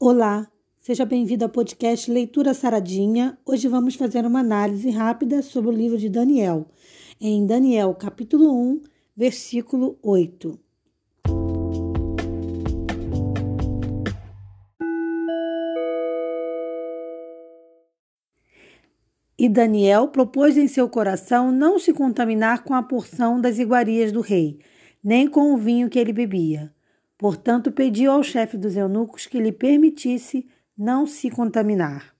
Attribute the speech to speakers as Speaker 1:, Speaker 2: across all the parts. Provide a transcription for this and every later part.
Speaker 1: Olá, seja bem-vindo ao podcast Leitura Saradinha. Hoje vamos fazer uma análise rápida sobre o livro de Daniel, em Daniel, capítulo 1, versículo 8. E Daniel propôs em seu coração não se contaminar com a porção das iguarias do rei, nem com o vinho que ele bebia. Portanto, pediu ao chefe dos eunucos que lhe permitisse não se contaminar.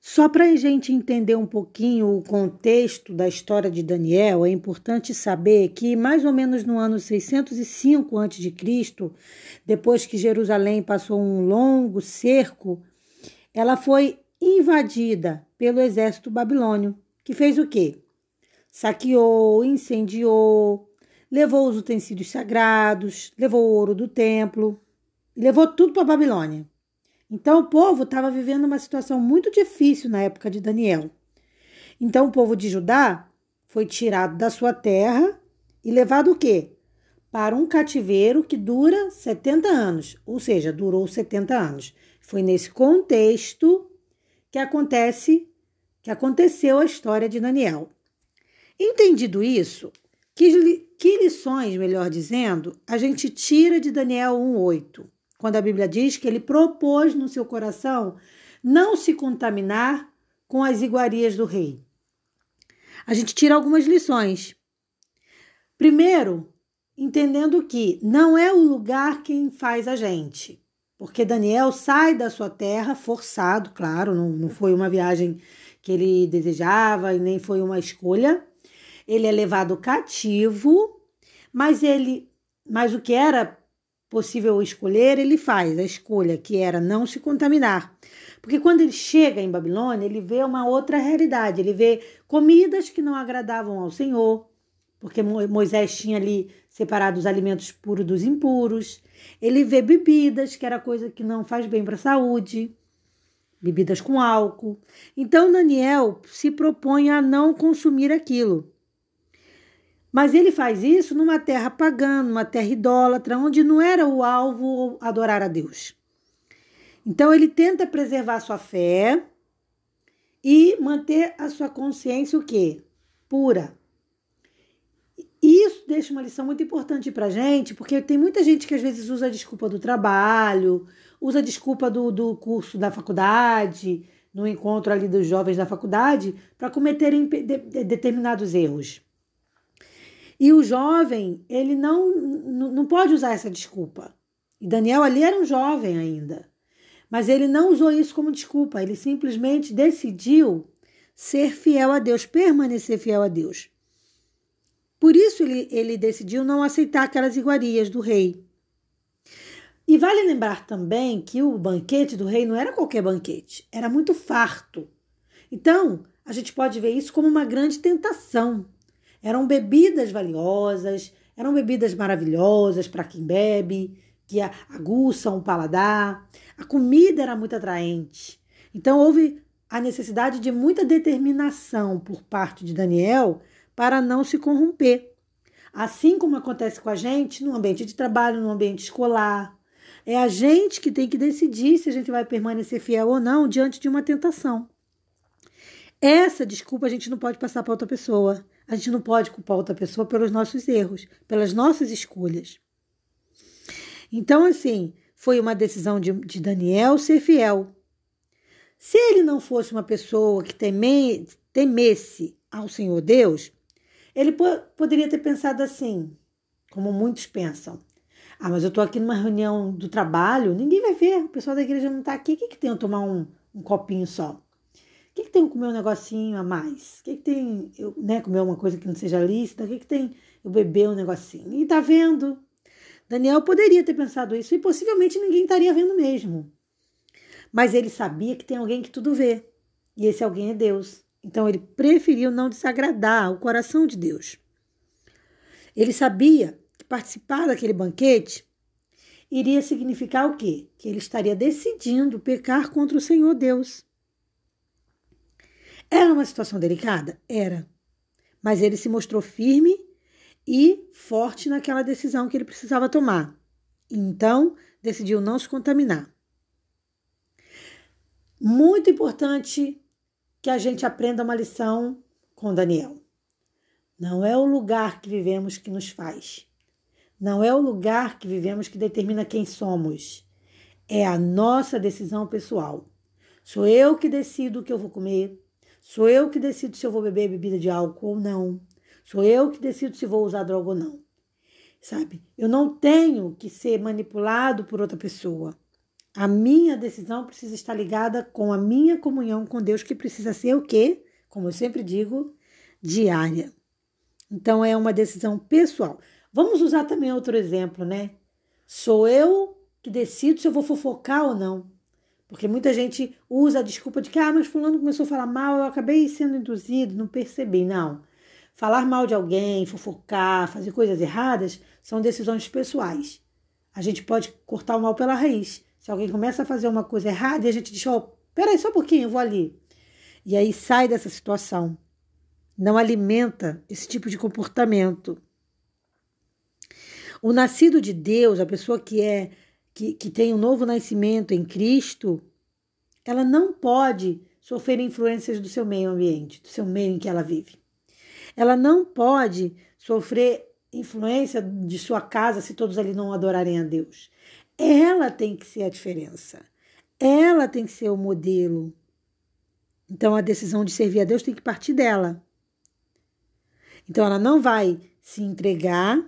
Speaker 1: Só para a gente entender um pouquinho o contexto da história de Daniel, é importante saber que, mais ou menos no ano 605 a.C., depois que Jerusalém passou um longo cerco, ela foi invadida pelo exército babilônio, que fez o quê? Saqueou, incendiou, levou os utensílios sagrados, levou o ouro do templo, levou tudo para a Babilônia. Então o povo estava vivendo uma situação muito difícil na época de Daniel. Então o povo de Judá foi tirado da sua terra e levado o quê? Para um cativeiro que dura 70 anos, ou seja, durou 70 anos. Foi nesse contexto que acontece que aconteceu a história de Daniel. Entendido isso, que, que lições, melhor dizendo, a gente tira de Daniel 1:8? quando a Bíblia diz que ele propôs no seu coração não se contaminar com as iguarias do rei. A gente tira algumas lições. Primeiro, entendendo que não é o lugar quem faz a gente, porque Daniel sai da sua terra forçado, claro, não, não foi uma viagem que ele desejava e nem foi uma escolha. Ele é levado cativo, mas ele, mas o que era possível escolher, ele faz a escolha que era não se contaminar. Porque quando ele chega em Babilônia, ele vê uma outra realidade, ele vê comidas que não agradavam ao Senhor, porque Moisés tinha ali separado os alimentos puros dos impuros. Ele vê bebidas, que era coisa que não faz bem para a saúde, bebidas com álcool. Então Daniel se propõe a não consumir aquilo. Mas ele faz isso numa terra pagã, numa terra idólatra, onde não era o alvo adorar a Deus. Então ele tenta preservar sua fé e manter a sua consciência o quê? Pura. Isso deixa uma lição muito importante para gente, porque tem muita gente que às vezes usa a desculpa do trabalho, usa a desculpa do, do curso da faculdade, no encontro ali dos jovens da faculdade, para cometerem de, de, determinados erros. E o jovem, ele não, não pode usar essa desculpa. E Daniel ali era um jovem ainda. Mas ele não usou isso como desculpa, ele simplesmente decidiu ser fiel a Deus, permanecer fiel a Deus. Por isso ele, ele decidiu não aceitar aquelas iguarias do rei. E vale lembrar também que o banquete do rei não era qualquer banquete, era muito farto. Então, a gente pode ver isso como uma grande tentação. Eram bebidas valiosas, eram bebidas maravilhosas para quem bebe, que aguçam o paladar. A comida era muito atraente. Então houve a necessidade de muita determinação por parte de Daniel para não se corromper. Assim como acontece com a gente no ambiente de trabalho, no ambiente escolar. É a gente que tem que decidir se a gente vai permanecer fiel ou não diante de uma tentação. Essa desculpa a gente não pode passar para outra pessoa. A gente não pode culpar outra pessoa pelos nossos erros, pelas nossas escolhas. Então, assim, foi uma decisão de, de Daniel ser fiel. Se ele não fosse uma pessoa que teme, temesse ao Senhor Deus, ele po poderia ter pensado assim, como muitos pensam. Ah, mas eu estou aqui numa reunião do trabalho, ninguém vai ver, o pessoal da igreja não está aqui, o que, que tem eu tomar um, um copinho só? Que, que tem comer um negocinho a mais? O que, que tem eu né, comer uma coisa que não seja lícita? O que, que tem eu beber um negocinho? E tá vendo? Daniel poderia ter pensado isso e possivelmente ninguém estaria vendo mesmo. Mas ele sabia que tem alguém que tudo vê. E esse alguém é Deus. Então ele preferiu não desagradar o coração de Deus. Ele sabia que participar daquele banquete iria significar o quê? Que ele estaria decidindo pecar contra o Senhor Deus. Era uma situação delicada? Era. Mas ele se mostrou firme e forte naquela decisão que ele precisava tomar. Então, decidiu não se contaminar. Muito importante que a gente aprenda uma lição com Daniel. Não é o lugar que vivemos que nos faz. Não é o lugar que vivemos que determina quem somos. É a nossa decisão pessoal. Sou eu que decido o que eu vou comer. Sou eu que decido se eu vou beber bebida de álcool ou não. Sou eu que decido se vou usar droga ou não. Sabe? Eu não tenho que ser manipulado por outra pessoa. A minha decisão precisa estar ligada com a minha comunhão com Deus, que precisa ser o quê? Como eu sempre digo, diária. Então é uma decisão pessoal. Vamos usar também outro exemplo, né? Sou eu que decido se eu vou fofocar ou não. Porque muita gente usa a desculpa de que, ah, mas fulano começou a falar mal, eu acabei sendo induzido, não percebi. Não. Falar mal de alguém, fofocar, fazer coisas erradas são decisões pessoais. A gente pode cortar o mal pela raiz. Se alguém começa a fazer uma coisa errada e a gente diz, ó, oh, peraí só um pouquinho, eu vou ali. E aí sai dessa situação. Não alimenta esse tipo de comportamento. O nascido de Deus, a pessoa que é que, que tem um novo nascimento em Cristo, ela não pode sofrer influências do seu meio ambiente, do seu meio em que ela vive. Ela não pode sofrer influência de sua casa se todos ali não adorarem a Deus. Ela tem que ser a diferença. Ela tem que ser o modelo. Então a decisão de servir a Deus tem que partir dela. Então ela não vai se entregar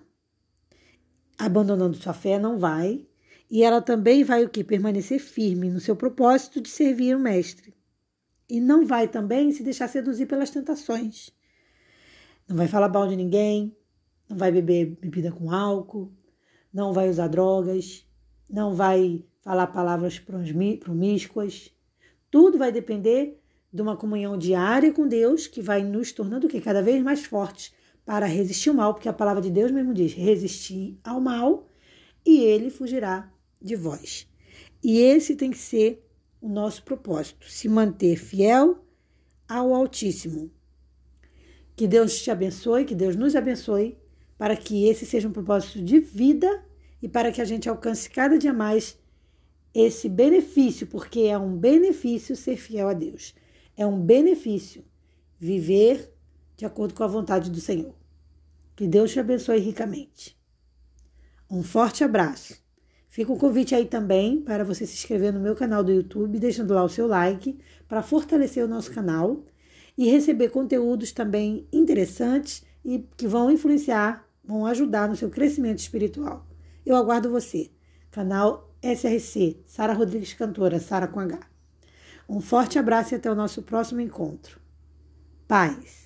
Speaker 1: abandonando sua fé, não vai. E ela também vai o que? Permanecer firme no seu propósito de servir o mestre. E não vai também se deixar seduzir pelas tentações. Não vai falar mal de ninguém, não vai beber bebida com álcool, não vai usar drogas, não vai falar palavras promíscuas. Tudo vai depender de uma comunhão diária com Deus que vai nos tornando que cada vez mais fortes para resistir ao mal, porque a palavra de Deus mesmo diz: resistir ao mal e ele fugirá de vós. E esse tem que ser o nosso propósito: se manter fiel ao Altíssimo. Que Deus te abençoe, que Deus nos abençoe, para que esse seja um propósito de vida e para que a gente alcance cada dia mais esse benefício, porque é um benefício ser fiel a Deus. É um benefício viver de acordo com a vontade do Senhor. Que Deus te abençoe ricamente. Um forte abraço. Fica o convite aí também para você se inscrever no meu canal do YouTube, deixando lá o seu like para fortalecer o nosso canal e receber conteúdos também interessantes e que vão influenciar, vão ajudar no seu crescimento espiritual. Eu aguardo você. Canal SRC, Sara Rodrigues Cantora, Sara com H. Um forte abraço e até o nosso próximo encontro. Paz.